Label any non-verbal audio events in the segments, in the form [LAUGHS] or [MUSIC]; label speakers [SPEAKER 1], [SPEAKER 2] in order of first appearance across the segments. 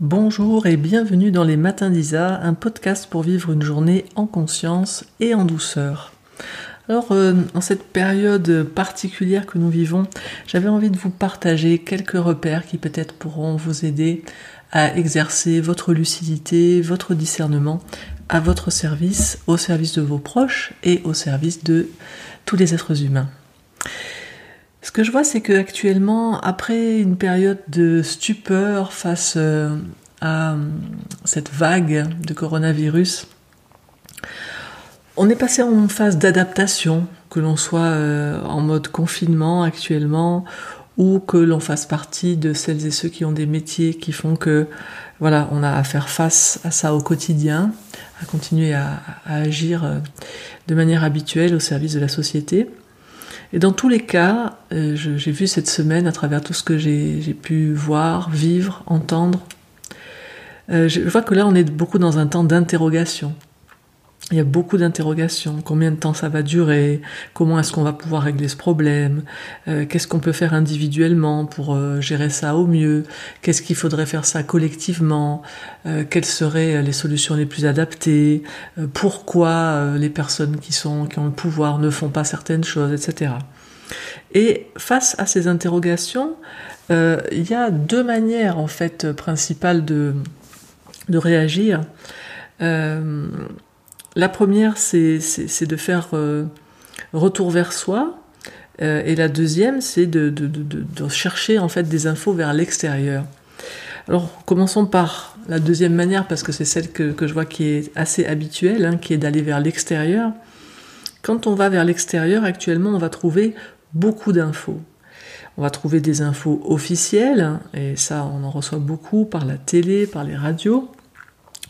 [SPEAKER 1] Bonjour et bienvenue dans les Matins d'Isa, un podcast pour vivre une journée en conscience et en douceur. Alors, euh, en cette période particulière que nous vivons, j'avais envie de vous partager quelques repères qui peut-être pourront vous aider à exercer votre lucidité, votre discernement à votre service, au service de vos proches et au service de tous les êtres humains. Ce que je vois, c'est que actuellement, après une période de stupeur face euh, à euh, cette vague de coronavirus, on est passé en phase d'adaptation, que l'on soit euh, en mode confinement actuellement ou que l'on fasse partie de celles et ceux qui ont des métiers qui font que voilà, on a à faire face à ça au quotidien, à continuer à agir de manière habituelle au service de la société. Et dans tous les cas, euh, j'ai vu cette semaine, à travers tout ce que j'ai pu voir, vivre, entendre, euh, je vois que là, on est beaucoup dans un temps d'interrogation. Il y a beaucoup d'interrogations. Combien de temps ça va durer? Comment est-ce qu'on va pouvoir régler ce problème? Euh, Qu'est-ce qu'on peut faire individuellement pour gérer ça au mieux? Qu'est-ce qu'il faudrait faire ça collectivement? Quelles seraient les solutions les plus adaptées? Pourquoi les personnes qui sont qui ont le pouvoir ne font pas certaines choses, etc. Et face à ces interrogations, il y a deux manières en fait principales de de réagir. Euh, la première, c'est de faire euh, retour vers soi. Euh, et la deuxième, c'est de, chercher en fait des infos vers l'extérieur. Alors, commençons par la deuxième manière, parce que c'est celle que, je vois qui est assez habituelle, hein, qui est d'aller vers l'extérieur. Quand on va vers l'extérieur, actuellement, on va trouver beaucoup d'infos. On va trouver des infos officielles, et ça, on en reçoit beaucoup par la télé, par les radios.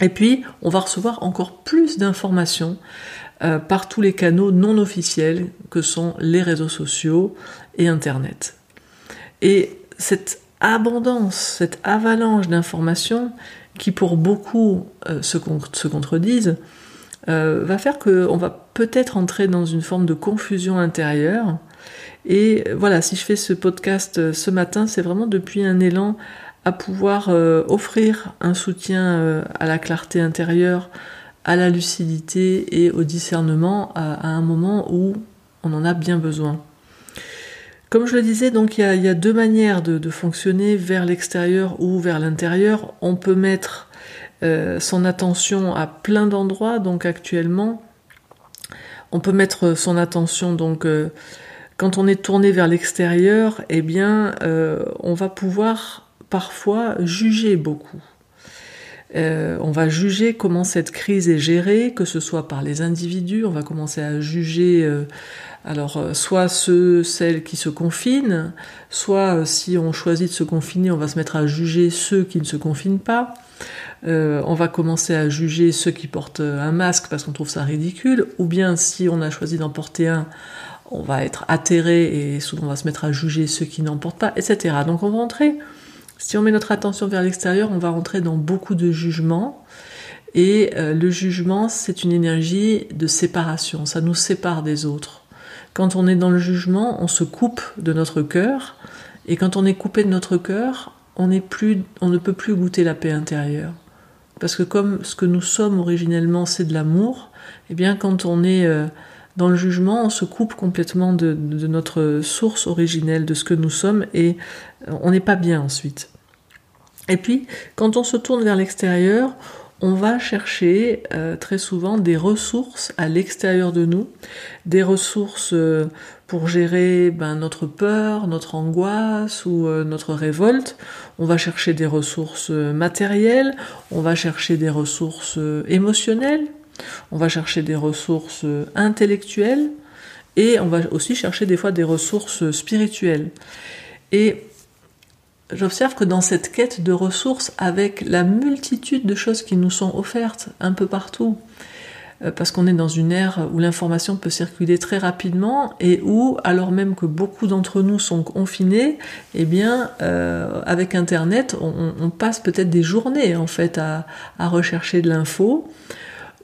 [SPEAKER 1] Et puis, on va recevoir encore plus d'informations euh, par tous les canaux non officiels que sont les réseaux sociaux et Internet. Et cette abondance, cette avalanche d'informations qui pour beaucoup euh, se, contredisent, euh, va faire qu'on va peut-être entrer dans une forme de confusion intérieure. Et voilà, si je fais ce podcast ce matin, c'est vraiment depuis un élan à pouvoir euh, offrir un soutien euh, à la clarté intérieure, à la lucidité et au discernement à, un moment où on en a bien besoin. Comme je le disais, donc il y a, deux manières de, fonctionner vers l'extérieur ou vers l'intérieur. On peut mettre euh, son attention à plein d'endroits. Donc actuellement, on peut mettre son attention donc quand on est tourné vers l'extérieur, eh bien, on va pouvoir parfois juger beaucoup. Euh, on va juger comment cette crise est gérée, que ce soit par les individus, on va commencer à juger euh, alors euh, soit ceux, celles qui se confinent, soit si on choisit de se confiner, on va se mettre à juger ceux qui ne se confinent pas. on va commencer à juger ceux qui portent un masque parce qu'on trouve ça ridicule, ou bien si on a choisi d'en porter un, on va être atterré et souvent on va se mettre à juger ceux qui n'en portent pas, etc. Donc on va entrer si on met notre attention vers l'extérieur, on va rentrer dans beaucoup de jugements. Et euh, le jugement, c'est une énergie de séparation, ça nous sépare des autres. Quand on est dans le jugement, on se coupe de notre cœur, et quand on est coupé de notre cœur, on, ne peut plus goûter la paix intérieure. Parce que comme ce que nous sommes originellement, c'est de l'amour, eh bien quand on est euh, dans le jugement, on se coupe complètement de, notre source originelle, de ce que nous sommes, et on n'est pas bien ensuite. Et puis, quand on se tourne vers l'extérieur, on va chercher euh, très souvent des ressources à l'extérieur de nous, des ressources euh, pour gérer ben, notre peur, notre angoisse ou notre révolte. On va chercher des ressources matérielles, on va chercher des ressources émotionnelles, on va chercher des ressources intellectuelles et on va aussi chercher des fois des ressources spirituelles. Et j'observe que dans cette quête de ressources, avec la multitude de choses qui nous sont offertes un peu partout, euh, parce qu'on est dans une ère où l'information peut circuler très rapidement et où, alors même que beaucoup d'entre nous sont confinés, eh bien, euh, avec Internet, on, passe peut-être des journées en fait à rechercher de l'info.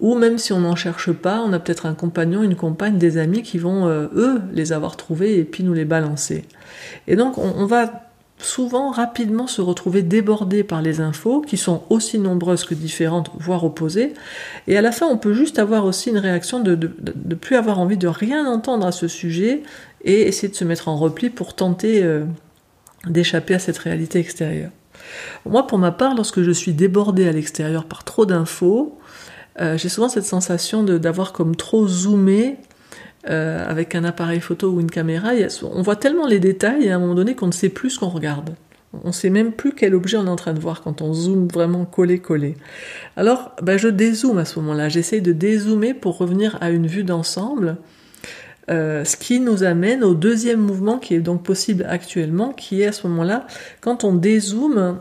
[SPEAKER 1] Ou même si on n'en cherche pas, on a peut-être un compagnon, une compagne, des amis qui vont, euh, eux, les avoir trouvés et puis nous les balancer. Et donc, on, va souvent rapidement se retrouver débordé par les infos qui sont aussi nombreuses que différentes, voire opposées. Et à la fin, on peut juste avoir aussi une réaction de ne plus avoir envie de rien entendre à ce sujet et essayer de se mettre en repli pour tenter euh, d'échapper à cette réalité extérieure. Moi, pour ma part, lorsque je suis débordé à l'extérieur par trop d'infos, euh, j'ai souvent cette sensation d'avoir comme trop zoomé euh, avec un appareil photo ou une caméra. on voit tellement les détails à un moment donné qu'on ne sait plus ce qu'on regarde. On ne sait même plus quel objet on est en train de voir quand on zoome vraiment collé-collé. Alors, ben, je dézoome à ce moment-là. J'essaye de dézoomer pour revenir à une vue d'ensemble. Euh, ce qui nous amène au deuxième mouvement qui est donc possible actuellement, qui est à ce moment-là, quand on dézoome,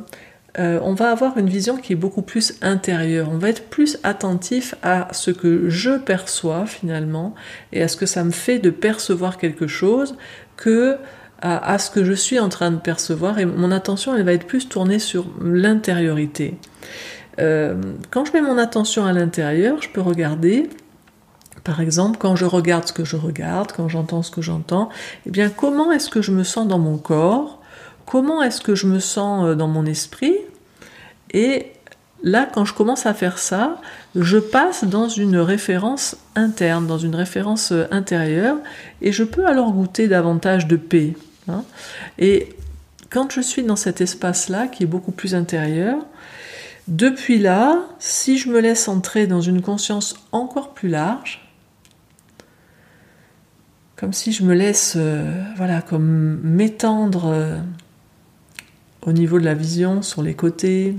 [SPEAKER 1] euh, on va avoir une vision qui est beaucoup plus intérieure. On va être plus attentif à ce que je perçois finalement et à ce que ça me fait de percevoir quelque chose que à, ce que je suis en train de percevoir. Et mon attention, elle va être plus tournée sur l'intériorité. Euh, quand je mets mon attention à l'intérieur, je peux regarder par exemple, quand je regarde ce que je regarde, quand j'entends ce que j'entends, eh bien, comment est-ce que je me sens dans mon corps? Comment est-ce que je me sens euh, dans mon esprit? Et là, quand je commence à faire ça, je passe dans une référence interne, dans une référence euh, intérieure, et je peux alors goûter davantage de paix. Hein. Et quand je suis dans cet espace-là, qui est beaucoup plus intérieur, depuis là, si je me laisse entrer dans une conscience encore plus large, comme si je me laisse, euh, voilà, comme m'étendre au niveau de la vision, sur les côtés,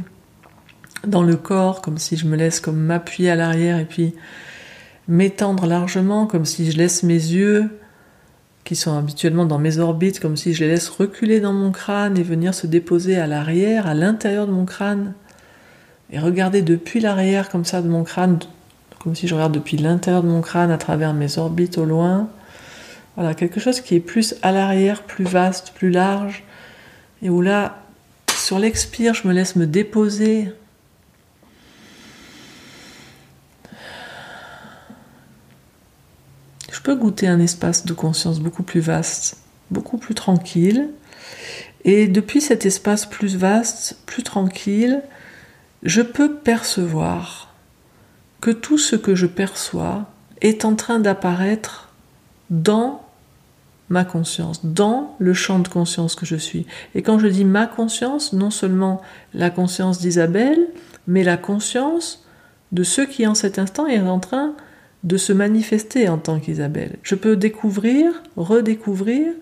[SPEAKER 1] dans le corps, comme si je me laisse comme m'appuyer à l'arrière et puis m'étendre largement, comme si je laisse mes yeux, qui sont habituellement dans mes orbites, comme si je les laisse reculer dans mon crâne et venir se déposer à l'arrière, à l'intérieur de mon crâne, et regarder depuis l'arrière comme ça de mon crâne, comme si je regarde depuis l'intérieur de mon crâne à travers mes orbites au loin. Voilà, quelque chose qui est plus à l'arrière, plus vaste, plus large, et où là, sur l'expire, je me laisse me déposer. Goûter un espace de conscience beaucoup plus vaste, beaucoup plus tranquille. Et depuis cet espace plus vaste, plus tranquille, je peux percevoir que tout ce que je perçois est en train d'apparaître dans ma conscience, dans le champ de conscience que je suis. Et quand je dis ma conscience, non seulement la conscience d'Isabelle, mais la conscience de ce qui en cet instant est en train de se manifester en tant qu'Isabelle. Je peux découvrir, redécouvrir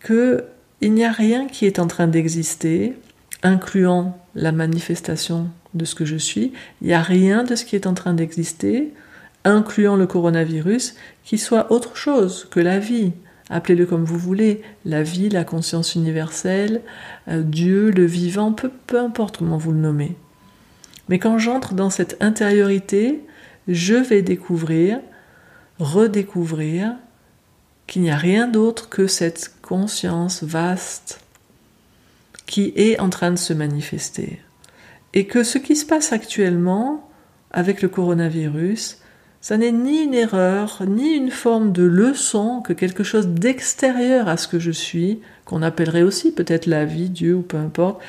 [SPEAKER 1] que il n'y a rien qui est en train d'exister, incluant la manifestation de ce que je suis. Il n'y a rien de ce qui est en train d'exister, incluant le coronavirus, qui soit autre chose que la vie, appelez-le comme vous voulez, la vie, la conscience universelle, euh, Dieu, le vivant, peu, peu importe comment vous le nommez. Mais quand j'entre dans cette intériorité, je vais découvrir, redécouvrir qu'il n'y a rien d'autre que cette conscience vaste qui est en train de se manifester. Et que ce qui se passe actuellement avec le coronavirus, ça n'est ni une erreur, ni une forme de leçon, que quelque chose d'extérieur à ce que je suis, qu'on appellerait aussi peut-être la vie, Dieu ou peu importe,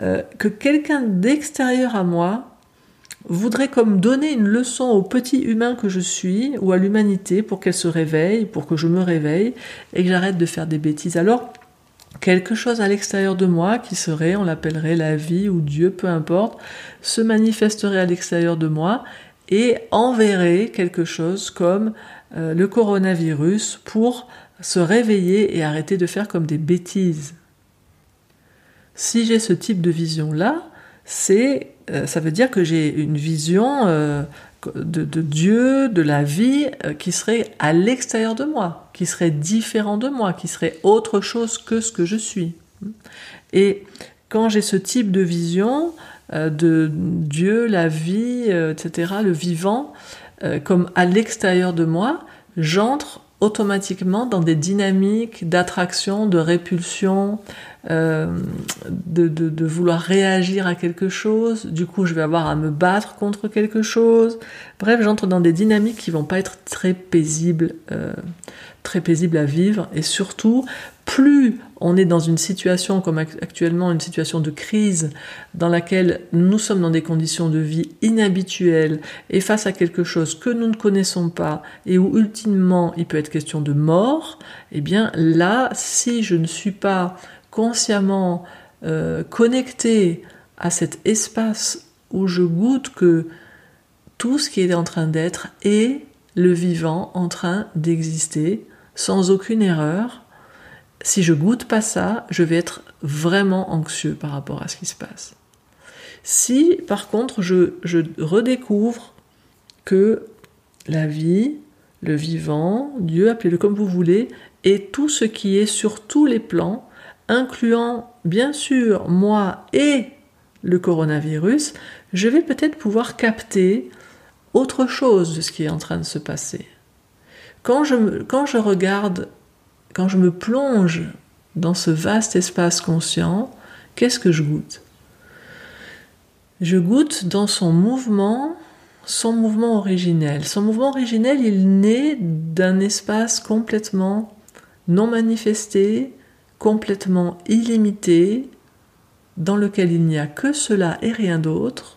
[SPEAKER 1] euh, que quelqu'un d'extérieur à moi voudrait comme donner une leçon au petit humain que je suis ou à l'humanité pour qu'elle se réveille, pour que je me réveille et que j'arrête de faire des bêtises. Alors, quelque chose à l'extérieur de moi qui serait, on l'appellerait la vie ou Dieu, peu importe, se manifesterait à l'extérieur de moi et enverrait quelque chose comme euh, le coronavirus pour se réveiller et arrêter de faire comme des bêtises. Si j'ai ce type de vision-là, c'est, euh, ça veut dire que j'ai une vision euh, de, de, Dieu, de la vie, qui serait à l'extérieur de moi, qui serait différent de moi, qui serait autre chose que ce que je suis. Et quand j'ai ce type de vision, euh, de Dieu, la vie, euh, etc., le vivant, euh, comme à l'extérieur de moi, j'entre automatiquement dans des dynamiques d'attraction, de répulsion, euh, de, de, vouloir réagir à quelque chose. Du coup, je vais avoir à me battre contre quelque chose. Bref, j'entre dans des dynamiques qui vont pas être très paisibles, euh, très paisibles à vivre. Et surtout, plus on est dans une situation comme actuellement, une situation de crise dans laquelle nous sommes dans des conditions de vie inhabituelles et face à quelque chose que nous ne connaissons pas et où ultimement il peut être question de mort, eh bien là, si je ne suis pas consciemment euh, connecté à cet espace où je goûte que tout ce qui est en train d'être est le vivant en train d'exister sans aucune erreur, si je goûte pas ça, je vais être vraiment anxieux par rapport à ce qui se passe. Si par contre je, redécouvre que la vie, le vivant, Dieu, appelez-le comme vous voulez, est tout ce qui est sur tous les plans, incluant bien sûr moi et le coronavirus, je vais peut-être pouvoir capter autre chose de ce qui est en train de se passer. Quand je, quand je regarde quand je me plonge dans ce vaste espace conscient, qu'est-ce que je goûte? Je goûte dans son mouvement, son mouvement originel. Son mouvement originel, il naît d'un espace complètement non manifesté, complètement illimité, dans lequel il n'y a que cela et rien d'autre.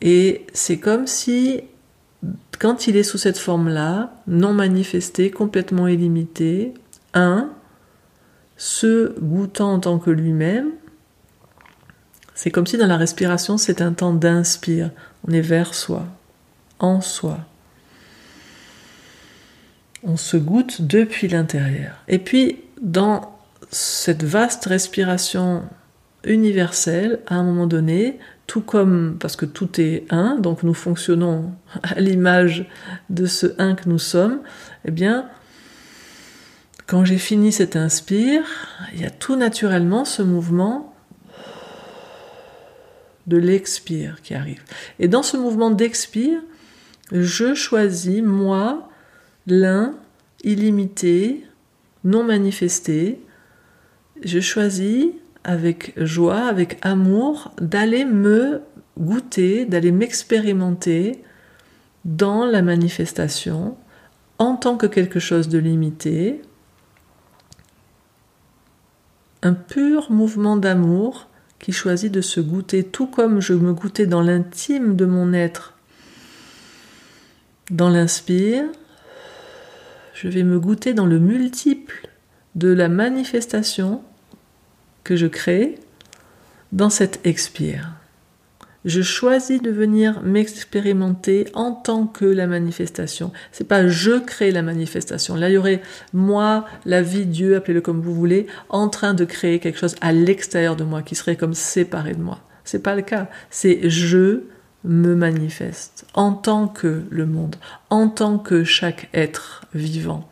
[SPEAKER 1] Et c'est comme si quand il est sous cette forme-là, non manifesté, complètement illimité, un, se goûtant en tant que lui-même, c'est comme si dans la respiration, c'est un temps d'inspire. On est vers soi, en soi. On se goûte depuis l'intérieur. Et puis, dans cette vaste respiration universelle, à un moment donné, tout comme, parce que tout est un, donc nous fonctionnons [LAUGHS] à l'image de ce un que nous sommes, eh bien, quand j'ai fini cet inspire, il y a tout naturellement ce mouvement de l'expire qui arrive. Et dans ce mouvement d'expire, je choisis, moi, l'un illimité, non manifesté, je choisis avec joie, avec amour, d'aller me goûter, d'aller m'expérimenter dans la manifestation en tant que quelque chose de limité, un pur mouvement d'amour qui choisit de se goûter tout comme je me goûtais dans l'intime de mon être. Dans l'inspire, je vais me goûter dans le multiple de la manifestation que je crée dans cet expire. Je choisis de venir m'expérimenter en tant que la manifestation. C'est pas je crée la manifestation. Là, il y aurait moi, la vie, Dieu, appelez-le comme vous voulez, en train de créer quelque chose à l'extérieur de moi qui serait comme séparé de moi. C'est pas le cas. C'est je me manifeste en tant que le monde, en tant que chaque être vivant,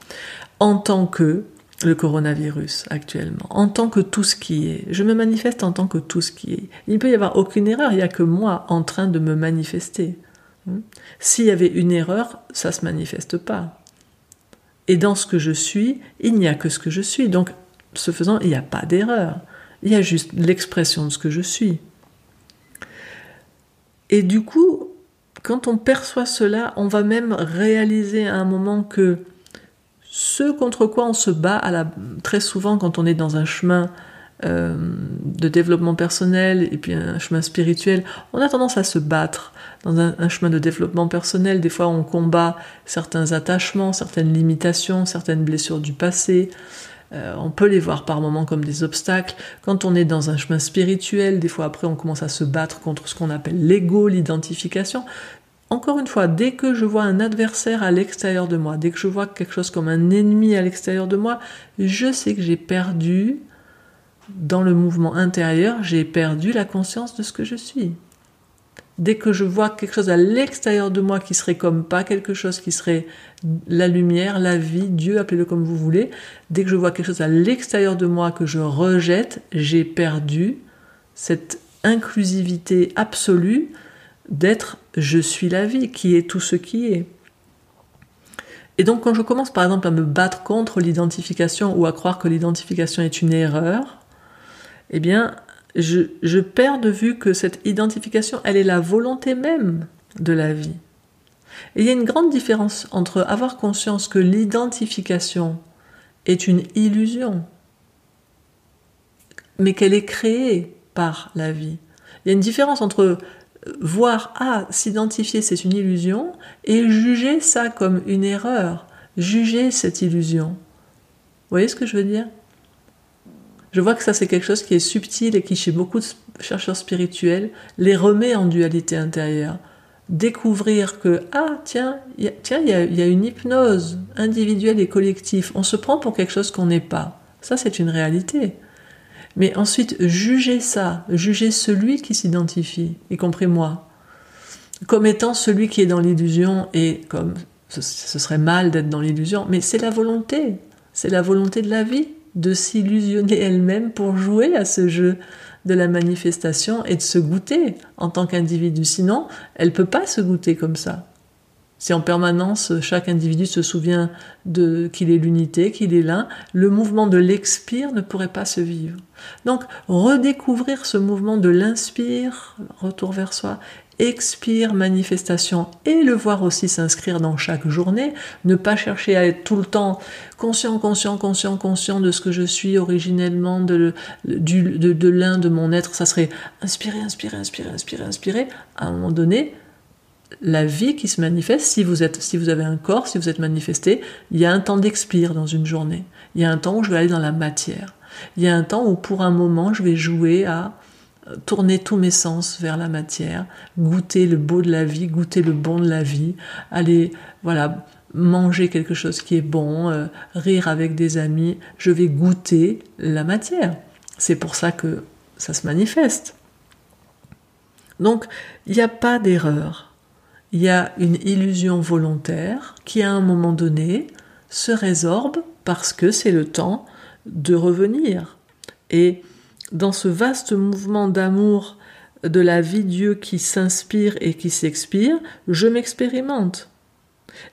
[SPEAKER 1] en tant que le coronavirus actuellement, en tant que tout ce qui est. Je me manifeste en tant que tout ce qui est. Il ne peut y avoir aucune erreur, il n'y a que moi en train de me manifester. Hmm? S'il y avait une erreur, ça ne se manifeste pas. Et dans ce que je suis, il n'y a que ce que je suis. Donc, ce faisant, il n'y a pas d'erreur. Il y a juste l'expression de ce que je suis. Et du coup, quand on perçoit cela, on va même réaliser à un moment que ce contre quoi on se bat très souvent quand on est dans un chemin euh, de développement personnel et puis un chemin spirituel, on a tendance à se battre dans un, chemin de développement personnel. Des fois, on combat certains attachements, certaines limitations, certaines blessures du passé. Euh, on peut les voir par moments comme des obstacles. Quand on est dans un chemin spirituel, des fois après, on commence à se battre contre ce qu'on appelle l'ego, l'identification. Encore une fois, dès que je vois un adversaire à l'extérieur de moi, dès que je vois quelque chose comme un ennemi à l'extérieur de moi, je sais que j'ai perdu, dans le mouvement intérieur, j'ai perdu la conscience de ce que je suis. Dès que je vois quelque chose à l'extérieur de moi qui serait comme pas quelque chose qui serait la lumière, la vie, Dieu, appelez-le comme vous voulez, dès que je vois quelque chose à l'extérieur de moi que je rejette, j'ai perdu cette inclusivité absolue d'être je suis la vie, qui est tout ce qui est. Et donc quand je commence par exemple à me battre contre l'identification ou à croire que l'identification est une erreur, eh bien, je, perds de vue que cette identification, elle est la volonté même de la vie. Et il y a une grande différence entre avoir conscience que l'identification est une illusion, mais qu'elle est créée par la vie. Il y a une différence entre voir, ah, s'identifier c'est une illusion, et juger ça comme une erreur, juger cette illusion. Vous voyez ce que je veux dire? Je vois que ça c'est quelque chose qui est subtil et qui chez beaucoup de chercheurs spirituels les remet en dualité intérieure. Découvrir que, ah, tiens, il tiens, il y a une hypnose individuelle et collective. On se prend pour quelque chose qu'on n'est pas. Ça, c'est une réalité. Mais ensuite, juger ça, juger celui qui s'identifie, y compris moi, comme étant celui qui est dans l'illusion, et comme ce, serait mal d'être dans l'illusion, mais c'est la volonté, c'est la volonté de la vie de s'illusionner elle-même pour jouer à ce jeu de la manifestation et de se goûter en tant qu'individu. Sinon, elle peut pas se goûter comme ça. Si en permanence chaque individu se souvient de qu'il est l'unité, qu'il est l'un, le mouvement de l'expire ne pourrait pas se vivre. Donc redécouvrir ce mouvement de l'inspire, retour vers soi, expire, manifestation, et le voir aussi s'inscrire dans chaque journée, ne pas chercher à être tout le temps conscient, conscient, conscient, conscient de ce que je suis originellement, de, de, de l'un de mon être, ça serait inspirer, inspirer, inspirer, inspirer, inspirer, à un moment donné, la vie qui se manifeste, si vous, êtes, si vous avez un corps, si vous êtes manifesté, il y a un temps d'expire dans une journée. Il y a un temps où je vais aller dans la matière. Il y a un temps où pour un moment je vais jouer à euh, tourner tous mes sens vers la matière, goûter le beau de la vie, goûter le bon de la vie, aller, voilà, manger quelque chose qui est bon, euh, rire avec des amis. Je vais goûter la matière. C'est pour ça que ça se manifeste. Donc, il n'y a pas d'erreur il y a une illusion volontaire qui à un moment donné se résorbe parce que c'est le temps de revenir. Et dans ce vaste mouvement d'amour de la vie Dieu qui s'inspire et qui s'expire, je m'expérimente.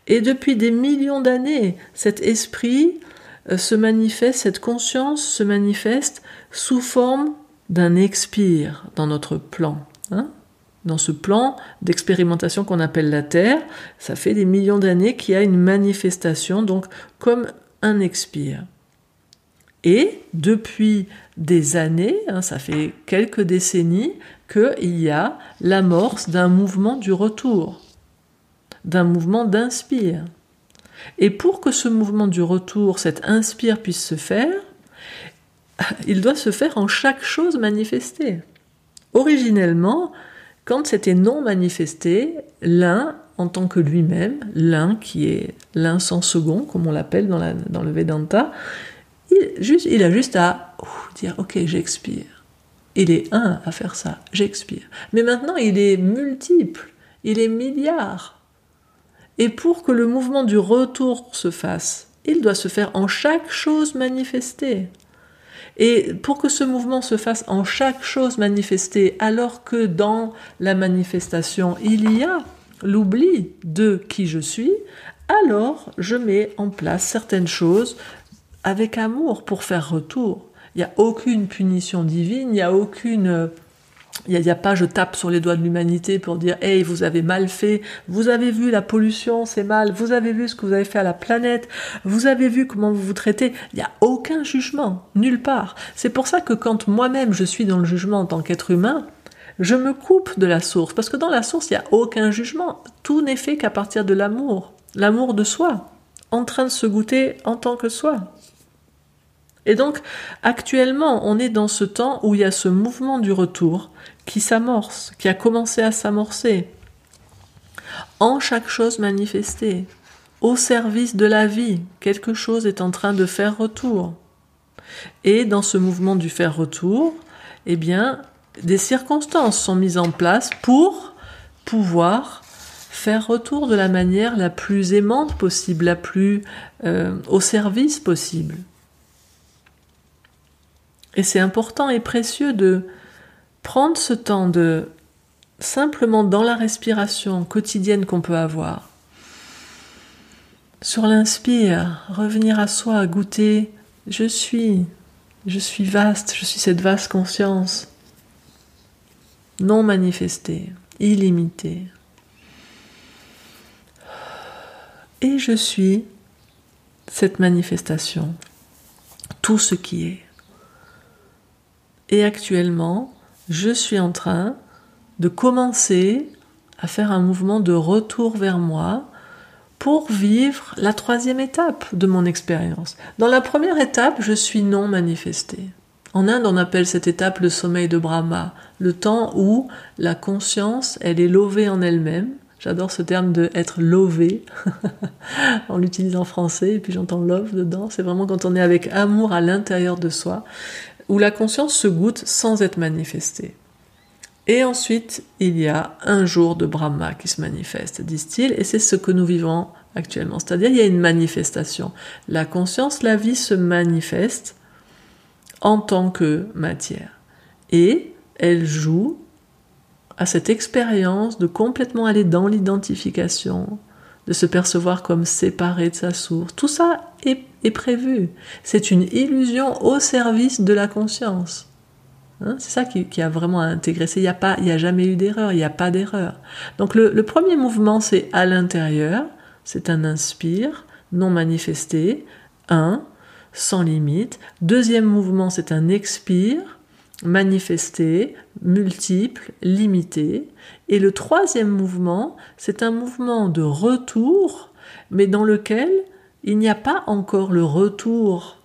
[SPEAKER 1] Et depuis des millions d'années, cet esprit euh, se manifeste, cette conscience se manifeste sous forme d'un expire dans notre plan. Hein dans ce plan d'expérimentation qu'on appelle la Terre, ça fait des millions d'années qu'il y a une manifestation, donc comme un expire. Et depuis des années, hein, ça fait quelques décennies, qu'il y a l'amorce d'un mouvement du retour, d'un mouvement d'inspire. Et pour que ce mouvement du retour, cet inspire puisse se faire, [LAUGHS] il doit se faire en chaque chose manifestée. Originellement, quand c'était non manifesté, l'un en tant que lui-même, l'un qui est l'un sans second, comme on l'appelle dans, le Vedanta, il, a juste à dire ok, j'expire. Il est un à faire ça, j'expire. Mais maintenant, il est multiple, il est milliard. Et pour que le mouvement du retour se fasse, il doit se faire en chaque chose manifestée. Et pour que ce mouvement se fasse en chaque chose manifestée, alors que dans la manifestation, il y a l'oubli de qui je suis, alors je mets en place certaines choses avec amour pour faire retour. Il n'y a aucune punition divine, il n'y a aucune il n'y a, pas je tape sur les doigts de l'humanité pour dire Hey, vous avez mal fait, vous avez vu la pollution, c'est mal, vous avez vu ce que vous avez fait à la planète, vous avez vu comment vous vous traitez. Il n'y a aucun jugement, nulle part. C'est pour ça que quand moi-même je suis dans le jugement en tant qu'être humain, je me coupe de la source, parce que dans la source, il n'y a aucun jugement. Tout n'est fait qu'à partir de l'amour, l'amour de soi, en train de se goûter en tant que soi. Et donc, actuellement, on est dans ce temps où il y a ce mouvement du retour qui s'amorce, qui a commencé à s'amorcer, en chaque chose manifestée, au service de la vie, quelque chose est en train de faire retour. Et dans ce mouvement du faire retour, eh bien, des circonstances sont mises en place pour pouvoir faire retour de la manière la plus aimante possible, la plus euh, au service possible. Et c'est important et précieux de prendre ce temps de simplement dans la respiration quotidienne qu'on peut avoir, sur l'inspire, revenir à soi, goûter je suis, Je suis vaste, je suis cette vaste conscience non manifestée, illimitée. Et je suis cette manifestation, tout ce qui est. Et actuellement, je suis en train de commencer à faire un mouvement de retour vers moi pour vivre la troisième étape de mon expérience. Dans la première étape, je suis non manifesté. En Inde, on appelle cette étape le sommeil de Brahma, le temps où la conscience, elle est lovée en elle-même. J'adore ce terme de être lové. [LAUGHS] on l'utilise en français et puis j'entends love dedans. C'est vraiment quand on est avec amour à l'intérieur de soi, où la conscience se goûte sans être manifestée. Et ensuite, il y a un jour de Brahma qui se manifeste, disent-ils, et c'est ce que nous vivons actuellement. C'est-à-dire, il y a une manifestation. La conscience, la vie se manifeste en tant que matière. Et elle joue à cette expérience de complètement aller dans l'identification, de se percevoir comme séparé de sa source. Tout ça est, prévu. C'est une illusion au service de la conscience. Hein, c'est ça qui, a vraiment à intégrer. Il n'y a, a jamais eu d'erreur, il n'y a pas d'erreur. Donc le, premier mouvement, c'est à l'intérieur, c'est un inspire, non manifesté, un, sans limite. Deuxième mouvement, c'est un expire, manifesté, multiple, limité. Et le troisième mouvement, c'est un mouvement de retour, mais dans lequel il n'y a pas encore le retour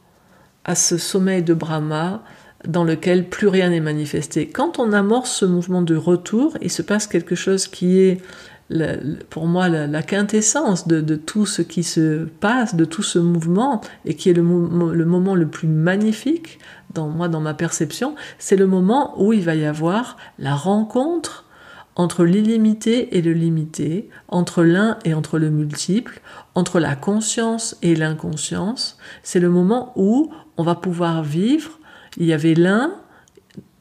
[SPEAKER 1] à ce sommeil de Brahma, dans lequel plus rien n'est manifesté. Quand on amorce ce mouvement de retour, il se passe quelque chose qui est pour moi la, quintessence de, tout ce qui se passe, de tout ce mouvement, et qui est le, moment le plus magnifique moi, dans ma perception, c'est le moment où il va y avoir la rencontre entre l'illimité et le limité, entre l'un et entre le multiple, entre la conscience et l'inconscience. C'est le moment où on va pouvoir vivre il y avait l'un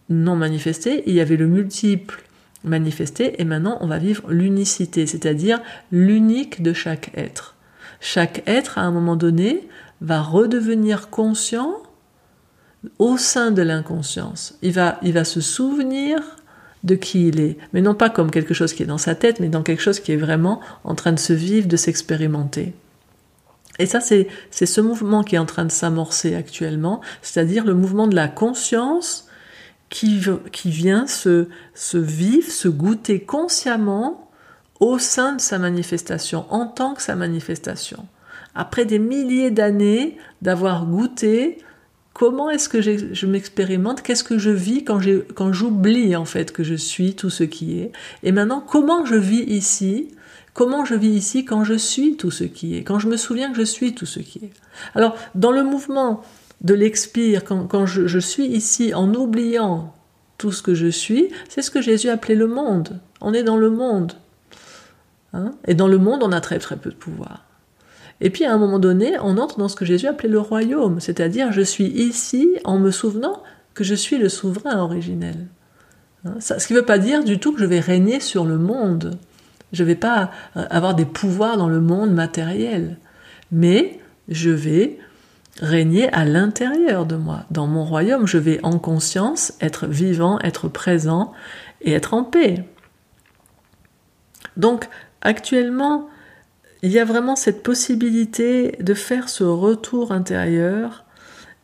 [SPEAKER 1] non manifesté, il y avait le multiple manifesté, et maintenant on va vivre l'unicité, c'est-à-dire l'unique de chaque être. Chaque être, à un moment donné, va redevenir conscient au sein de l'inconscience. Il va, il va se souvenir de qui il est, mais non pas comme quelque chose qui est dans sa tête, mais dans quelque chose qui est vraiment en train de se vivre, de s'expérimenter. Et ça, c'est ce mouvement qui est en train de s'amorcer actuellement, c'est-à-dire le mouvement de la conscience qui, qui vient se, se vivre, se goûter consciemment au sein de sa manifestation, en tant que sa manifestation. Après des milliers d'années d'avoir goûté, comment est-ce que je m'expérimente, qu'est-ce que je vis quand j'oublie en fait que je suis tout ce qui est, et maintenant comment je vis ici Comment je vis ici quand je suis tout ce qui est, quand je me souviens que je suis tout ce qui est. Alors, dans le mouvement de l'expire, quand, je, suis ici en oubliant tout ce que je suis, c'est ce que Jésus appelait le monde. On est dans le monde. Hein. Et dans le monde, on a très très peu de pouvoir. Et puis à un moment donné, on entre dans ce que Jésus appelait le royaume, c'est-à-dire je suis ici en me souvenant que je suis le souverain originel. Hein. ce qui ne veut pas dire du tout que je vais régner sur le monde. Je ne vais pas euh, avoir des pouvoirs dans le monde matériel, mais je vais régner à l'intérieur de moi. Dans mon royaume, je vais en conscience être vivant, être présent et être en paix. Donc actuellement, il y a vraiment cette possibilité de faire ce retour intérieur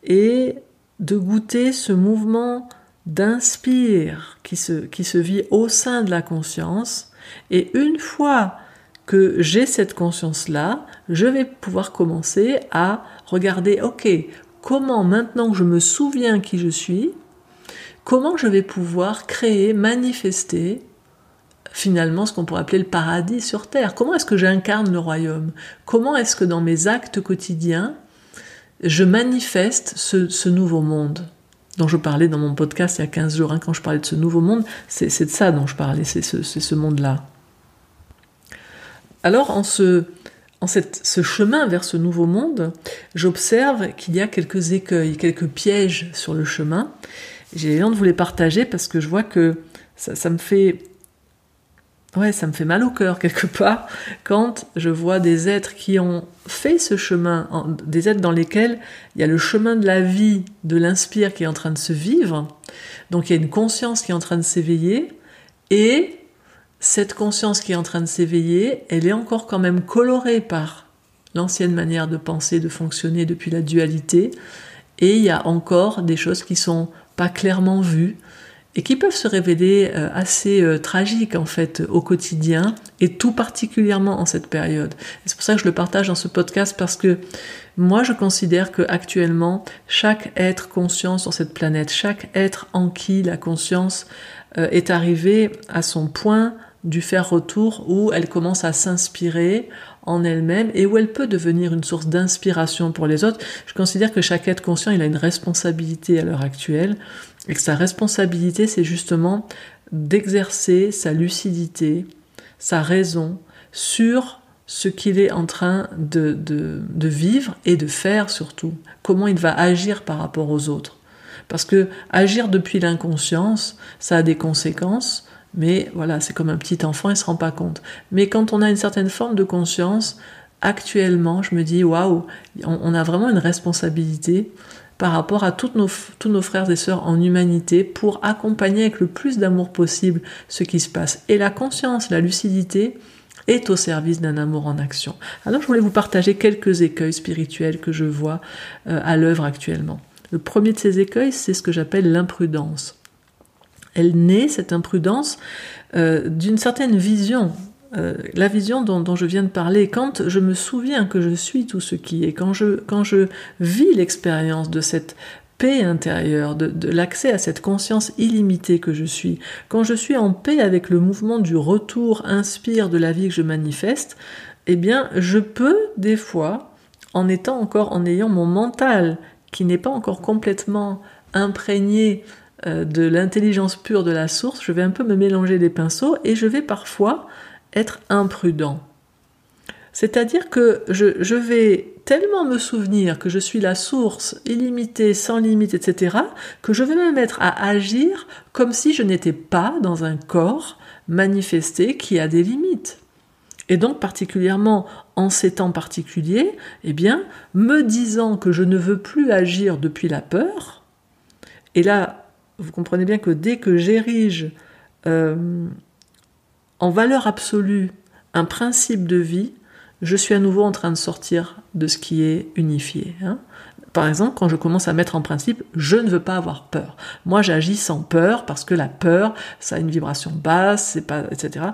[SPEAKER 1] et de goûter ce mouvement d'inspire qui se, qui se vit au sein de la conscience. Et une fois que j'ai cette conscience-là, je vais pouvoir commencer à regarder, ok, comment maintenant que je me souviens qui je suis, comment je vais pouvoir créer, manifester finalement ce qu'on pourrait appeler le paradis sur Terre. Comment est-ce que j'incarne le royaume? Comment est-ce que dans mes actes quotidiens, je manifeste ce, nouveau monde? Dont je parlais dans mon podcast il y a 15 jours, hein, quand je parlais de ce nouveau monde, c'est de ça dont je parlais, c'est ce monde-là. Alors en ce, en ce chemin vers ce nouveau monde, j'observe qu'il y a quelques écueils, quelques pièges sur le chemin. J'ai envie de vous les partager parce que je vois que ça, me fait ouais, ça me fait mal au cœur quelque part quand je vois des êtres qui ont fait ce chemin, des êtres dans lesquels il y a le chemin de la vie, de l'inspire qui est en train de se vivre. Donc il y a une conscience qui est en train de s'éveiller et cette conscience qui est en train de s'éveiller, elle est encore quand même colorée par l'ancienne manière de penser, de fonctionner depuis la dualité. Et il y a encore des choses qui sont pas clairement vues, et qui peuvent se révéler euh, assez euh, tragiques en fait au quotidien et tout particulièrement en cette période. C'est pour ça que je le partage dans ce podcast parce que moi je considère que actuellement chaque être conscient sur cette planète, chaque être en qui la conscience euh, est arrivé à son point du faire retour où elle commence à s'inspirer en elle-même et où elle peut devenir une source d'inspiration pour les autres. Je considère que chaque être conscient, il a une responsabilité à l'heure actuelle et que sa responsabilité, c'est justement d'exercer sa lucidité, sa raison sur ce qu'il est en train de, de, vivre et de faire surtout, comment il va agir par rapport aux autres. Parce que agir depuis l'inconscience, ça a des conséquences, mais voilà, c'est comme un petit enfant, il ne se rend pas compte. Mais quand on a une certaine forme de conscience, actuellement, je me dis, waouh, on, a vraiment une responsabilité par rapport à tous nos frères et sœurs en humanité pour accompagner avec le plus d'amour possible ce qui se passe. Et la conscience, la lucidité est au service d'un amour en action. Alors je voulais vous partager quelques écueils spirituels que je vois euh, à l'œuvre actuellement. Le premier de ces écueils, c'est ce que j'appelle l'imprudence. Elle naît, cette imprudence, euh, d'une certaine vision. Euh, la vision dont, je viens de parler, quand je me souviens que je suis tout ce qui est, quand je, vis l'expérience de cette paix intérieure, de, de l'accès à cette conscience illimitée que je suis, quand je suis en paix avec le mouvement du retour inspire de la vie que je manifeste, eh bien, je peux des fois, en étant encore, en ayant mon mental qui n'est pas encore complètement imprégné de l'intelligence pure de la source, je vais un peu me mélanger les pinceaux et je vais parfois être imprudent. C'est-à-dire que je, vais tellement me souvenir que je suis la source illimitée, sans limite, etc., que je vais me mettre à agir comme si je n'étais pas dans un corps manifesté qui a des limites. Et donc particulièrement en ces temps particuliers, eh bien, me disant que je ne veux plus agir depuis la peur, et là, vous comprenez bien que dès que j'érige euh, en valeur absolue un principe de vie, je suis à nouveau en train de sortir de ce qui est unifié. Hein. Par exemple, quand je commence à mettre en principe, je ne veux pas avoir peur. Moi, j'agis sans peur parce que la peur, ça a une vibration basse, c'est pas, etc.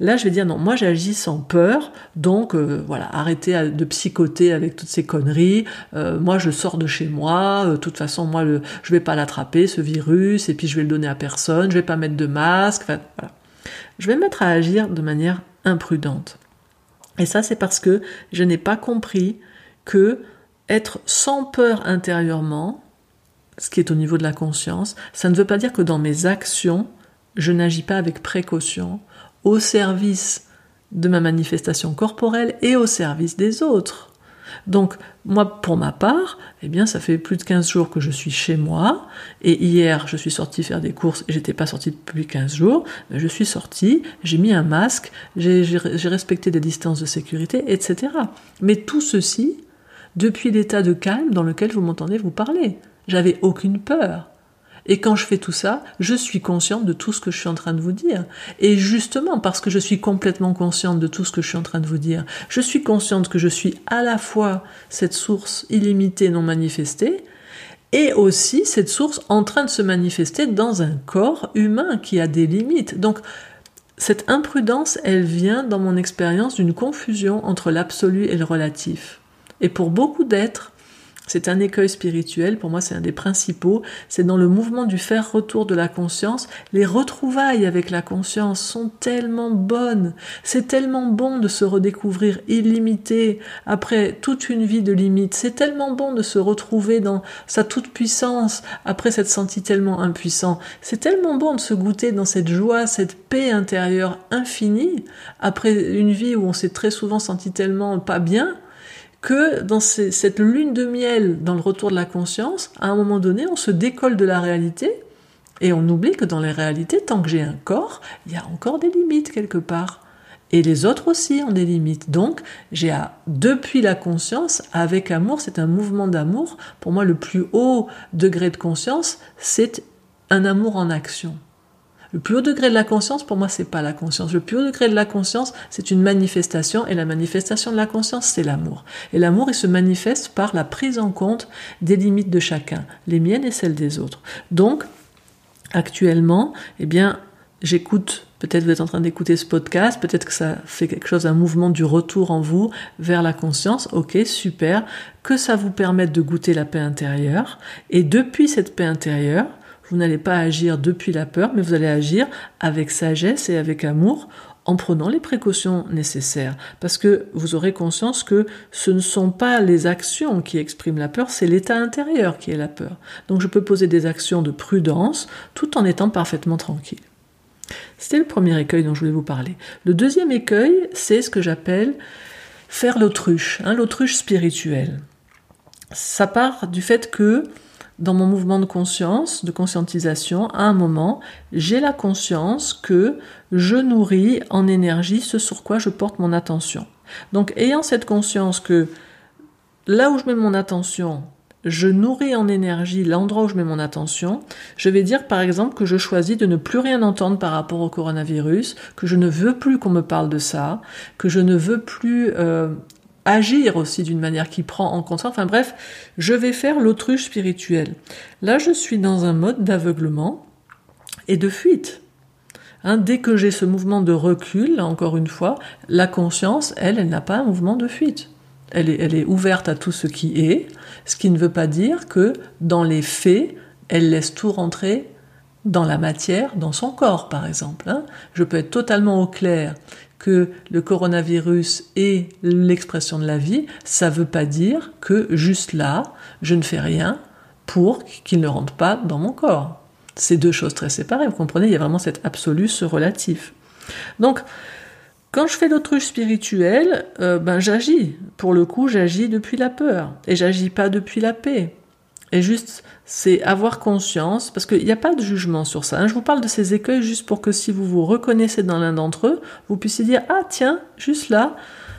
[SPEAKER 1] Là, je vais dire non. Moi, j'agis sans peur, donc euh, voilà, arrêtez de psychoter avec toutes ces conneries. Euh, moi, je sors de chez moi. Euh, de toute façon, moi, le, je vais pas l'attraper ce virus, et puis je vais le donner à personne. Je vais pas mettre de masque. Enfin, voilà. Je vais me mettre à agir de manière imprudente. Et ça, c'est parce que je n'ai pas compris que être sans peur intérieurement, ce qui est au niveau de la conscience, ça ne veut pas dire que dans mes actions, je n'agis pas avec précaution au service de ma manifestation corporelle et au service des autres. Donc, moi, pour ma part, eh bien, ça fait plus de 15 jours que je suis chez moi, et hier, je suis sortie faire des courses, et j'étais pas sortie depuis 15 jours, mais je suis sortie, j'ai mis un masque, j'ai respecté des distances de sécurité, etc. Mais tout ceci, depuis l'état de calme dans lequel vous m'entendez vous parler. J'avais aucune peur. Et quand je fais tout ça, je suis consciente de tout ce que je suis en train de vous dire. Et justement, parce que je suis complètement consciente de tout ce que je suis en train de vous dire, je suis consciente que je suis à la fois cette source illimitée non manifestée, et aussi cette source en train de se manifester dans un corps humain qui a des limites. Donc, cette imprudence, elle vient dans mon expérience d'une confusion entre l'absolu et le relatif. Et pour beaucoup d'êtres, c'est un écueil spirituel, pour moi c'est un des principaux, c'est dans le mouvement du faire retour de la conscience, les retrouvailles avec la conscience sont tellement bonnes, c'est tellement bon de se redécouvrir illimité après toute une vie de limites, c'est tellement bon de se retrouver dans sa toute-puissance après s'être senti tellement impuissant, c'est tellement bon de se goûter dans cette joie, cette paix intérieure infinie après une vie où on s'est très souvent senti tellement pas bien, que dans cette lune de miel, dans le retour de la conscience, à un moment donné, on se décolle de la réalité Et on oublie que dans les réalités, tant que j'ai un corps, il y a encore des limites quelque part. Et les autres aussi ont des limites. Donc, j'ai à, depuis la conscience, avec amour, c'est un mouvement d'amour. Pour moi, le plus haut degré de conscience, c'est un amour en action. Le plus haut degré de la conscience, pour moi, c'est pas la conscience. Le plus haut degré de la conscience, c'est une manifestation, et la manifestation de la conscience, c'est l'amour. Et l'amour, il se manifeste par la prise en compte des limites de chacun, les miennes et celles des autres. Donc, actuellement, eh bien, j'écoute, peut-être vous êtes en train d'écouter ce podcast, peut-être que ça fait quelque chose, un mouvement du retour en vous vers la conscience, ok, super, que ça vous permette de goûter la paix intérieure, et depuis cette paix intérieure, vous n'allez pas agir depuis la peur, mais vous allez agir avec sagesse et avec amour en prenant les précautions nécessaires. Parce que vous aurez conscience que ce ne sont pas les actions qui expriment la peur, c'est l'état intérieur qui est la peur. Donc je peux poser des actions de prudence tout en étant parfaitement tranquille. C'était le premier écueil dont je voulais vous parler. Le deuxième écueil, c'est ce que j'appelle faire l'autruche, hein, l'autruche spirituelle. Ça part du fait que dans mon mouvement de conscience, de conscientisation, à un moment, j'ai la conscience que je nourris en énergie ce sur quoi je porte mon attention. Donc ayant cette conscience que là où je mets mon attention, je nourris en énergie l'endroit où je mets mon attention, je vais dire par exemple que je choisis de ne plus rien entendre par rapport au coronavirus, que je ne veux plus qu'on me parle de ça, que je ne veux plus euh, agir aussi d'une manière qui prend en compte. Enfin bref, je vais faire l'autruche spirituelle. Là, je suis dans un mode d'aveuglement et de fuite. Hein, dès que j'ai ce mouvement de recul, encore une fois, la conscience, elle, elle n'a pas un mouvement de fuite. Elle est, elle est ouverte à tout ce qui est, ce qui ne veut pas dire que dans les faits, elle laisse tout rentrer dans la matière, dans son corps, par exemple. Hein. Je peux être totalement au clair que le coronavirus est l'expression de la vie, ça ne veut pas dire que juste là, je ne fais rien pour qu'il ne rentre pas dans mon corps. C'est deux choses très séparées, vous comprenez, il y a vraiment cet absolu, ce relatif. Donc, quand je fais l'autruche spirituelle, euh, ben j'agis. Pour le coup, j'agis depuis la peur et j'agis pas depuis la paix. Et juste, c'est avoir conscience, parce qu'il n'y a pas de jugement sur ça. Hein. Je vous parle de ces écueils juste pour que si vous vous reconnaissez dans l'un d'entre eux, vous puissiez dire, ah tiens, juste là,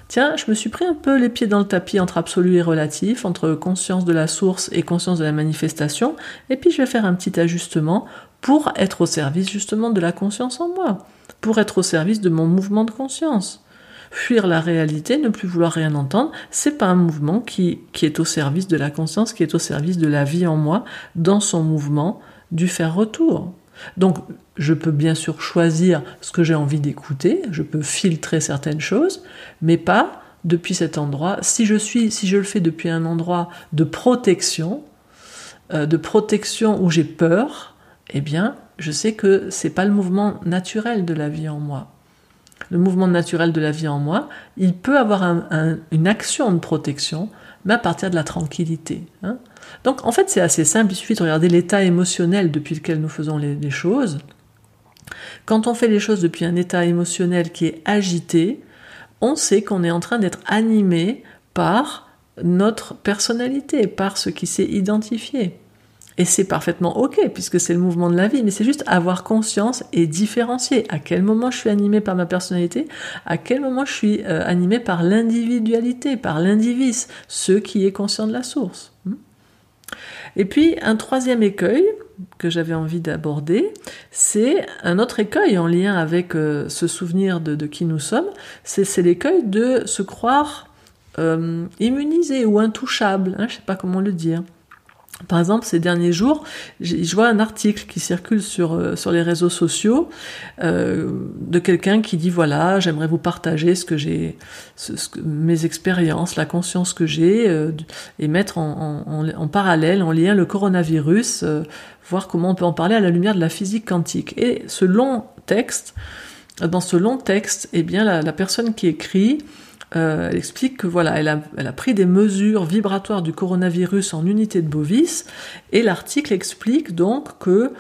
[SPEAKER 1] tiens, je me suis pris un peu les pieds dans le tapis entre absolu et relatif, entre conscience de la source et conscience de la manifestation, et puis je vais faire un petit ajustement pour être au service justement de la conscience en moi, pour être au service de mon mouvement de conscience. Fuir la réalité, ne plus vouloir rien entendre, c'est pas un mouvement qui, est au service de la conscience, qui est au service de la vie en moi, dans son mouvement du faire retour. Donc, je peux bien sûr choisir ce que j'ai envie d'écouter, je peux filtrer certaines choses, mais pas depuis cet endroit. Si je suis, si je le fais depuis un endroit de protection, euh, de protection où j'ai peur, eh bien, je sais que c'est pas le mouvement naturel de la vie en moi le mouvement naturel de la vie en moi, il peut avoir une action de protection, mais à partir de la tranquillité. Hein. Donc en fait c'est assez simple, il suffit de regarder l'état émotionnel depuis lequel nous faisons les, choses. Quand on fait les choses depuis un état émotionnel qui est agité, on sait qu'on est en train d'être animé par notre personnalité, par ce qui s'est identifié. Et c'est parfaitement ok, puisque c'est le mouvement de la vie, mais c'est juste avoir conscience et différencier à quel moment je suis animé par ma personnalité, à quel moment je suis euh, animé par l'individualité, par l'indivis, ce qui est conscient de la source. Hmm. Et puis un troisième écueil que j'avais envie d'aborder, c'est un autre écueil en lien avec euh, ce souvenir de, qui nous sommes, c'est l'écueil de se croire euh, immunisé ou intouchable, hein, je ne sais pas comment le dire. Par exemple, ces derniers jours, je vois un article qui circule sur, euh, sur les réseaux sociaux euh, de quelqu'un qui dit voilà, j'aimerais vous partager ce que j'ai, mes expériences, la conscience que j'ai, euh, et mettre en, en, en, parallèle, en lien le coronavirus, euh, voir comment on peut en parler à la lumière de la physique quantique. Et ce long texte, dans ce long texte, eh bien la, la personne qui écrit euh, elle explique que voilà, elle a, pris des mesures vibratoires du coronavirus en unité de Bovis, et l'article explique donc que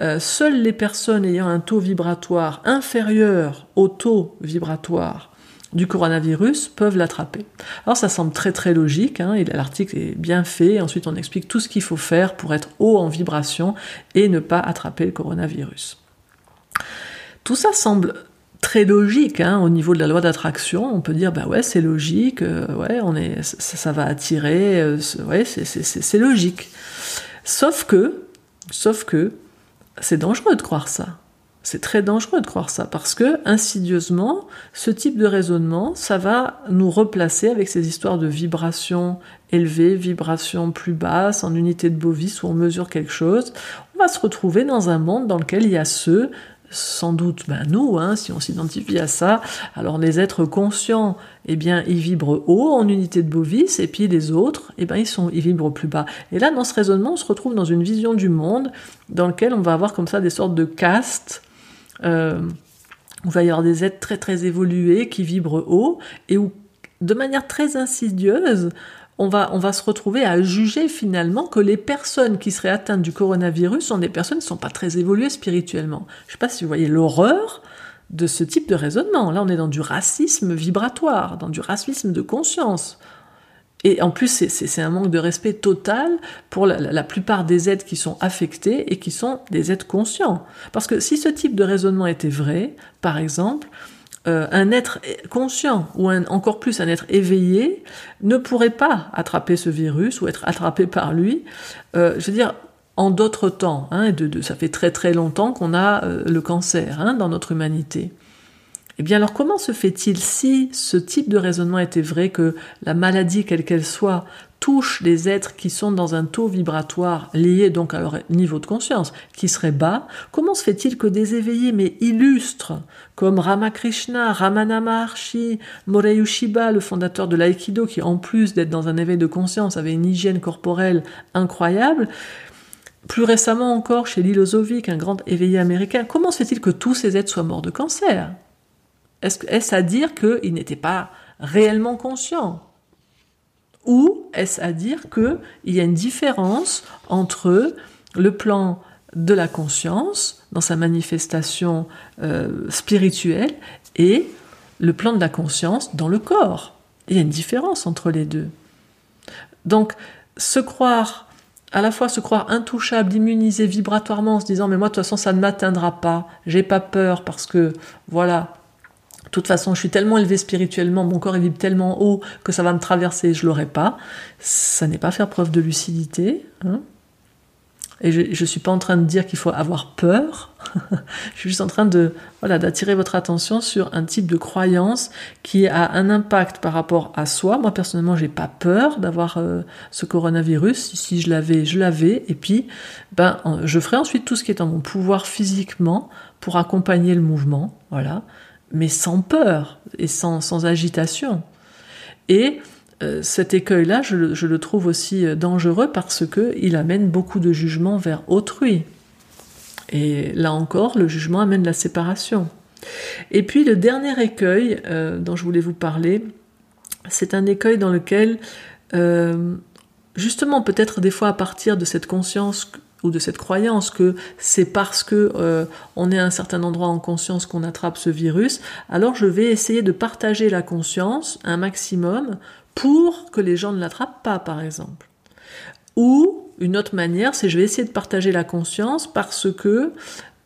[SPEAKER 1] euh, seules les personnes ayant un taux vibratoire inférieur au taux vibratoire du coronavirus peuvent l'attraper. Alors ça semble très très logique, hein, l'article est bien fait, ensuite on explique tout ce qu'il faut faire pour être haut en vibration et ne pas attraper le coronavirus. Tout ça semble très logique hein, au niveau de la loi d'attraction. On peut dire bah ouais c'est logique, euh, ouais on est ça, va attirer, euh, ouais c'est logique. Sauf que, sauf que c'est dangereux de croire ça. C'est très dangereux de croire ça parce que insidieusement, ce type de raisonnement, ça va nous replacer avec ces histoires de vibrations élevées, vibrations plus basses en unité de Bovis où on mesure quelque chose. On va se retrouver dans un monde dans lequel il y a ceux sans doute, ben nous, hein, si on s'identifie à ça, alors les êtres conscients, eh bien, ils vibrent haut en unité de Bovis, et puis les autres, eh bien, ils, sont, ils vibrent plus bas. Et là, dans ce raisonnement, on se retrouve dans une vision du monde dans lequel on va avoir comme ça des sortes de castes euh, où il va y avoir des êtres très très évolués qui vibrent haut et où, de manière très insidieuse, on va, on va se retrouver à juger finalement que les personnes qui seraient atteintes du coronavirus sont des personnes qui ne sont pas très évoluées spirituellement. Je ne sais pas si vous voyez l'horreur de ce type de raisonnement. Là, on est dans du racisme vibratoire, dans du racisme de conscience. Et en plus, c'est un manque de respect total pour la, plupart des êtres qui sont affectés et qui sont des êtres conscients. Parce que si ce type de raisonnement était vrai, par exemple, euh, un être conscient ou encore plus un être éveillé ne pourrait pas attraper ce virus ou être attrapé par lui. Euh, je veux dire, en d'autres temps, hein, de, ça fait très très longtemps qu'on a euh, le cancer hein, dans notre humanité. Eh bien alors comment se fait-il si ce type de raisonnement était vrai que la maladie, quelle qu'elle soit, touche les êtres qui sont dans un taux vibratoire lié donc à leur niveau de conscience qui serait bas, comment se fait-il que des éveillés mais illustres comme Ramakrishna, Ramana Maharshi, Morei Shiba, le fondateur de l'aïkido qui en plus d'être dans un éveil de conscience avait une hygiène corporelle incroyable, plus récemment encore chez Lilozovic, un grand éveillé américain, comment se fait-il que tous ces êtres soient morts de cancer? Est-ce à dire qu'ils n'étaient pas réellement conscients? Ou est-ce à dire qu'il y a une différence entre le plan de la conscience dans sa manifestation euh, spirituelle et le plan de la conscience dans le corps? Il y a une différence entre les deux. Donc, se croire à la fois se croire intouchable, immunisé vibratoirement en se disant mais moi de toute façon ça ne m'atteindra pas, j'ai pas peur parce que voilà, de toute façon, je suis tellement élevé spirituellement, mon corps vibre tellement haut que ça va me traverser, je l'aurai pas. Ça n'est pas faire preuve de lucidité. Hein. et je ne suis pas en train de dire qu'il faut avoir peur. [LAUGHS] je suis juste en train de voilà d'attirer votre attention sur un type de croyance qui a un impact par rapport à soi. Moi personnellement, j'ai pas peur d'avoir euh, ce coronavirus. Si je l'avais, je l'avais. Et puis, ben, je ferai ensuite tout ce qui est en mon pouvoir physiquement pour accompagner le mouvement. Voilà mais sans peur et sans, agitation. Et euh, cet écueil-là, je, le trouve aussi euh, dangereux parce qu'il amène beaucoup de jugement vers autrui. Et là encore, le jugement amène la séparation. Et puis le dernier écueil euh, dont je voulais vous parler, c'est un écueil dans lequel, justement, peut-être des fois à partir de cette conscience de cette croyance que c'est parce que euh, on est à un certain endroit en conscience qu'on attrape ce virus, alors je vais essayer de partager la conscience un maximum pour que les gens ne l'attrapent pas, par exemple. Ou une autre manière, c'est je vais essayer de partager la conscience parce que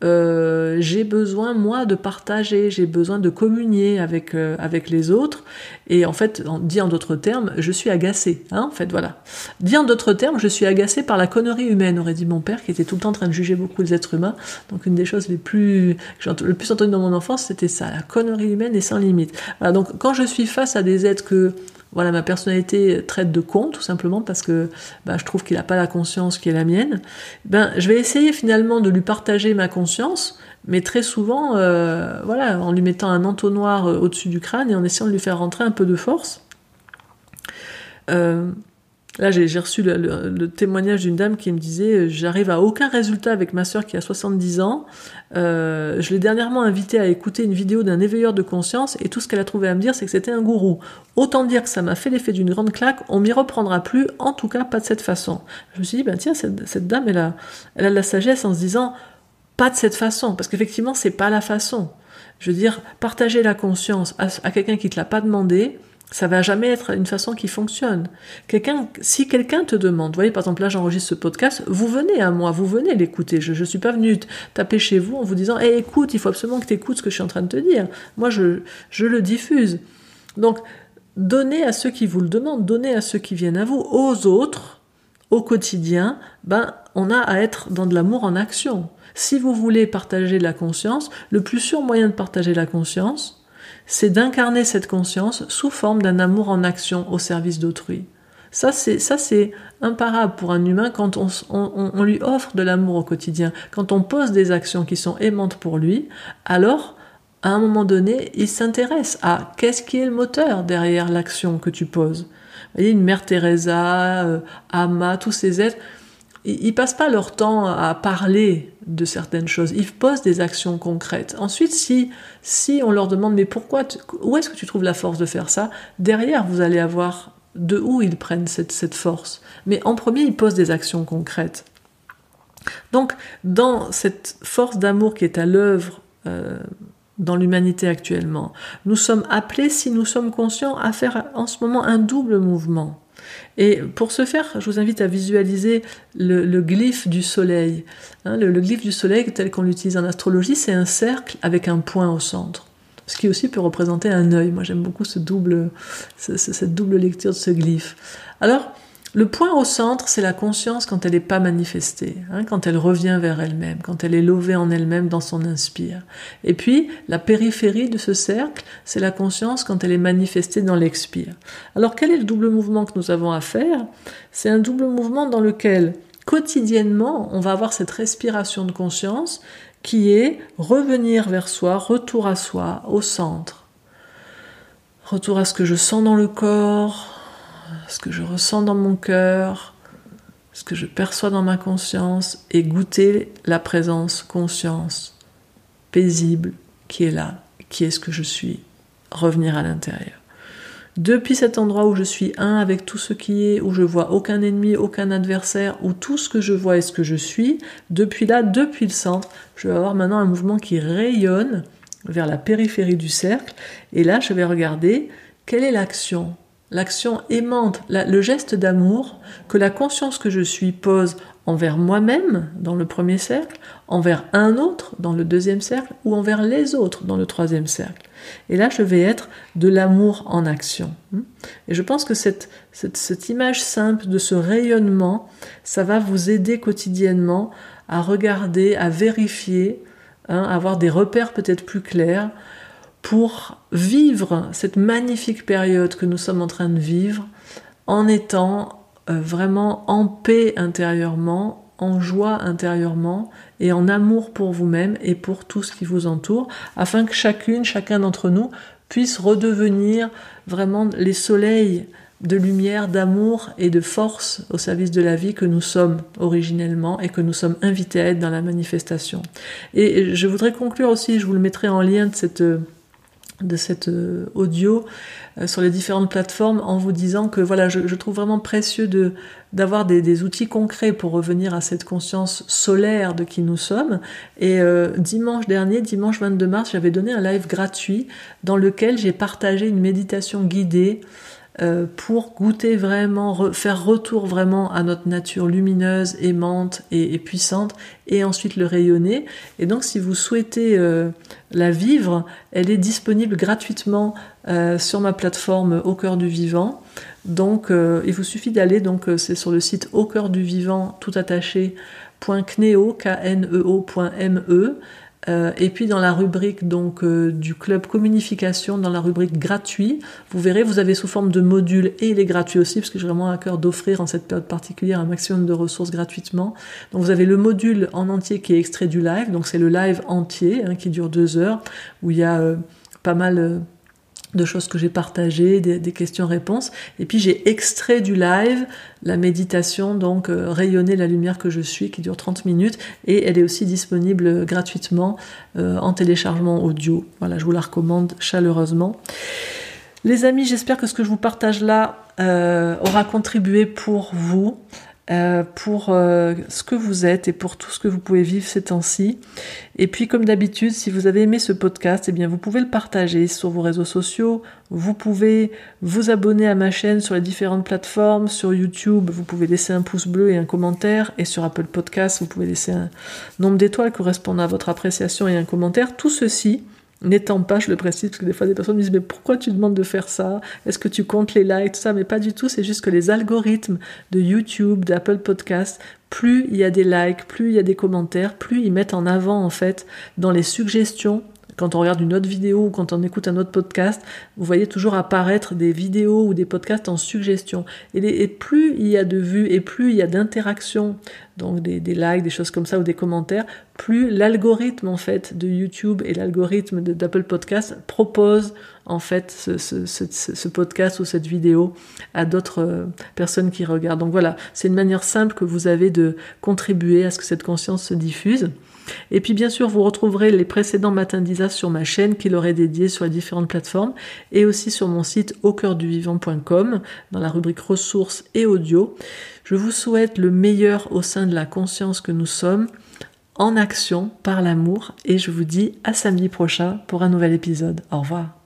[SPEAKER 1] euh, j'ai besoin moi de partager, j'ai besoin de communier avec euh, avec les autres. Et en fait, dit en d'autres termes, je suis agacé. Hein, en fait, voilà. Dit en d'autres termes, je suis agacé par la connerie humaine, aurait dit mon père, qui était tout le temps en train de juger beaucoup les êtres humains. Donc une des choses les plus que j'ai le plus entendu dans mon enfance, c'était ça, la connerie humaine est sans limite. Voilà, donc quand je suis face à des êtres que voilà, ma personnalité traite de con, tout simplement parce que bah, je trouve qu'il n'a pas la conscience qui est la mienne. Ben, je vais essayer finalement de lui partager ma conscience, mais très souvent, euh, voilà, en lui mettant un entonnoir euh, au-dessus du crâne et en essayant de lui faire rentrer un peu de force. Euh, Là, j'ai reçu le, témoignage d'une dame qui me disait euh, J'arrive à aucun résultat avec ma sœur qui a 70 ans. Euh, je l'ai dernièrement invitée à écouter une vidéo d'un éveilleur de conscience et tout ce qu'elle a trouvé à me dire, c'est que c'était un gourou. Autant dire que ça m'a fait l'effet d'une grande claque, on m'y reprendra plus, en tout cas pas de cette façon. Je me suis dit Ben tiens, cette, dame, elle a, elle a de la sagesse en se disant Pas de cette façon, parce qu'effectivement, c'est pas la façon. Je veux dire, partager la conscience à, à quelqu'un qui te l'a pas demandé, ça va jamais être une façon qui fonctionne. Quelqu'un, si quelqu'un te demande, vous voyez, par exemple, là, j'enregistre ce podcast, vous venez à moi, vous venez l'écouter. Je, ne suis pas venu taper chez vous en vous disant, écoute, il faut absolument que tu écoutes ce que je suis en train de te dire. Moi, je, je le diffuse. Donc, donnez à ceux qui vous le demandent, donnez à ceux qui viennent à vous, aux autres, au quotidien, ben, on a à être dans de l'amour en action. Si vous voulez partager la conscience, le plus sûr moyen de partager la conscience, c'est d'incarner cette conscience sous forme d'un amour en action au service d'autrui. Ça, c'est, ça, c'est imparable pour un humain quand on, on lui offre de l'amour au quotidien, quand on pose des actions qui sont aimantes pour lui, alors, à un moment donné, il s'intéresse à qu'est-ce qui est le moteur derrière l'action que tu poses. Vous voyez, une mère Teresa, euh, Ama, tous ces êtres, ils passent pas leur temps à parler de certaines choses. Ils posent des actions concrètes. Ensuite, si, si on leur demande mais pourquoi, où est-ce que tu trouves la force de faire ça? Derrière, vous allez avoir de où ils prennent cette, force. Mais en premier, ils posent des actions concrètes. Donc, dans cette force d'amour qui est à l'œuvre euh, dans l'humanité actuellement, nous sommes appelés, si nous sommes conscients, à faire en ce moment un double mouvement. Et pour ce faire, je vous invite à visualiser le, glyphe du soleil. Hein, le, glyphe du soleil, tel qu'on l'utilise en astrologie, c'est un cercle avec un point au centre. Ce qui aussi peut représenter un œil. Moi, j'aime beaucoup ce double, cette double lecture de ce glyphe. Alors, le point au centre, c'est la conscience quand elle n'est pas manifestée, hein, quand elle revient vers elle-même, quand elle est levée en elle-même dans son inspire. Et puis, la périphérie de ce cercle, c'est la conscience quand elle est manifestée dans l'expire. Alors, quel est le double mouvement que nous avons à faire? C'est un double mouvement dans lequel, quotidiennement, on va avoir cette respiration de conscience qui est revenir vers soi, retour à soi, au centre. Retour à ce que je sens dans le corps, ce que je ressens dans mon cœur, ce que je perçois dans ma conscience, et goûter la présence conscience paisible qui est là, qui est ce que je suis, revenir à l'intérieur. Depuis cet endroit où je suis un avec tout ce qui est, où je vois aucun ennemi, aucun adversaire, où tout ce que je vois est ce que je suis, depuis là, depuis le centre, je vais avoir maintenant un mouvement qui rayonne vers la périphérie du cercle, et là je vais regarder quelle est l'action l'action aimante, le geste d'amour que la conscience que je suis pose envers moi-même dans le premier cercle, envers un autre dans le deuxième cercle ou envers les autres dans le troisième cercle. Et là, je vais être de l'amour en action. Et je pense que cette, cette, image simple de ce rayonnement, ça va vous aider quotidiennement à regarder, à vérifier, hein, à avoir des repères peut-être plus clairs, pour vivre cette magnifique période que nous sommes en train de vivre en étant euh, vraiment en paix intérieurement, en joie intérieurement et en amour pour vous-même et pour tout ce qui vous entoure, afin que chacune, chacun d'entre nous puisse redevenir vraiment les soleils de lumière, d'amour et de force au service de la vie que nous sommes originellement et que nous sommes invités à être dans la manifestation. Et je voudrais conclure aussi, je vous le mettrai en lien de cette de cet euh, audio euh, sur les différentes plateformes en vous disant que voilà, je, trouve vraiment précieux de d'avoir des, outils concrets pour revenir à cette conscience solaire de qui nous sommes. Et euh, dimanche dernier, dimanche 22 mars, j'avais donné un live gratuit dans lequel j'ai partagé une méditation guidée euh, pour goûter vraiment, faire retour vraiment à notre nature lumineuse, aimante et, puissante, et ensuite le rayonner. Et donc, si vous souhaitez euh, la vivre, elle est disponible gratuitement euh, sur ma plateforme Au cœur du vivant. Donc, il vous suffit d'aller, donc c'est sur le site au cœur du vivant, tout attaché, .kneo, k n e -E, euh, et puis dans la rubrique donc euh, du club communication, dans la rubrique gratuit, vous verrez, vous avez sous forme de module et il est gratuit aussi parce que j'ai vraiment à cœur d'offrir en cette période particulière un maximum de ressources gratuitement. Donc vous avez le module en entier qui est extrait du live, donc c'est le live entier hein, qui dure deux heures où il y a euh, pas mal de choses que j'ai partagées, des, questions-réponses. Et puis j'ai extrait du live la méditation, donc euh, rayonner la lumière que je suis, qui dure 30 minutes, et elle est aussi disponible gratuitement euh, en téléchargement audio. Voilà, je vous la recommande chaleureusement. Les amis, j'espère que ce que je vous partage là euh, aura contribué pour vous. Euh, pour euh, ce que vous êtes et pour tout ce que vous pouvez vivre ces temps-ci. Et puis, comme d'habitude, si vous avez aimé ce podcast, eh bien, vous pouvez le partager sur vos réseaux sociaux. Vous pouvez vous abonner à ma chaîne sur les différentes plateformes. Sur YouTube, vous pouvez laisser un pouce bleu et un commentaire. Et sur Apple Podcast, vous pouvez laisser un nombre d'étoiles correspondant à votre appréciation et un commentaire. Tout ceci, n'étant pas, je le précise, parce que des fois des personnes me disent mais pourquoi tu demandes de faire ça? Est-ce que tu comptes les likes, tout ça? Mais pas du tout, c'est juste que les algorithmes de YouTube, d'Apple Podcast, plus il y a des likes, plus il y a des commentaires, plus ils mettent en avant en fait dans les suggestions quand on regarde une autre vidéo ou quand on écoute un autre podcast, vous voyez toujours apparaître des vidéos ou des podcasts en suggestion. Et, plus il y a de vues et plus il y a d'interactions, donc des, likes, des choses comme ça ou des commentaires, plus l'algorithme en fait de YouTube et l'algorithme d'Apple Podcast propose en fait ce, podcast ou cette vidéo à d'autres euh, personnes qui regardent. Donc voilà, c'est une manière simple que vous avez de contribuer à ce que cette conscience se diffuse. Et puis bien sûr, vous retrouverez les précédents matins d'Isa sur ma chaîne qui leur est dédiée sur les différentes plateformes et aussi sur mon site au cœur du vivant.com dans la rubrique ressources et audio. Je vous souhaite le meilleur au sein de la conscience que nous sommes en action par l'amour et je vous dis à samedi prochain pour un nouvel épisode. Au revoir.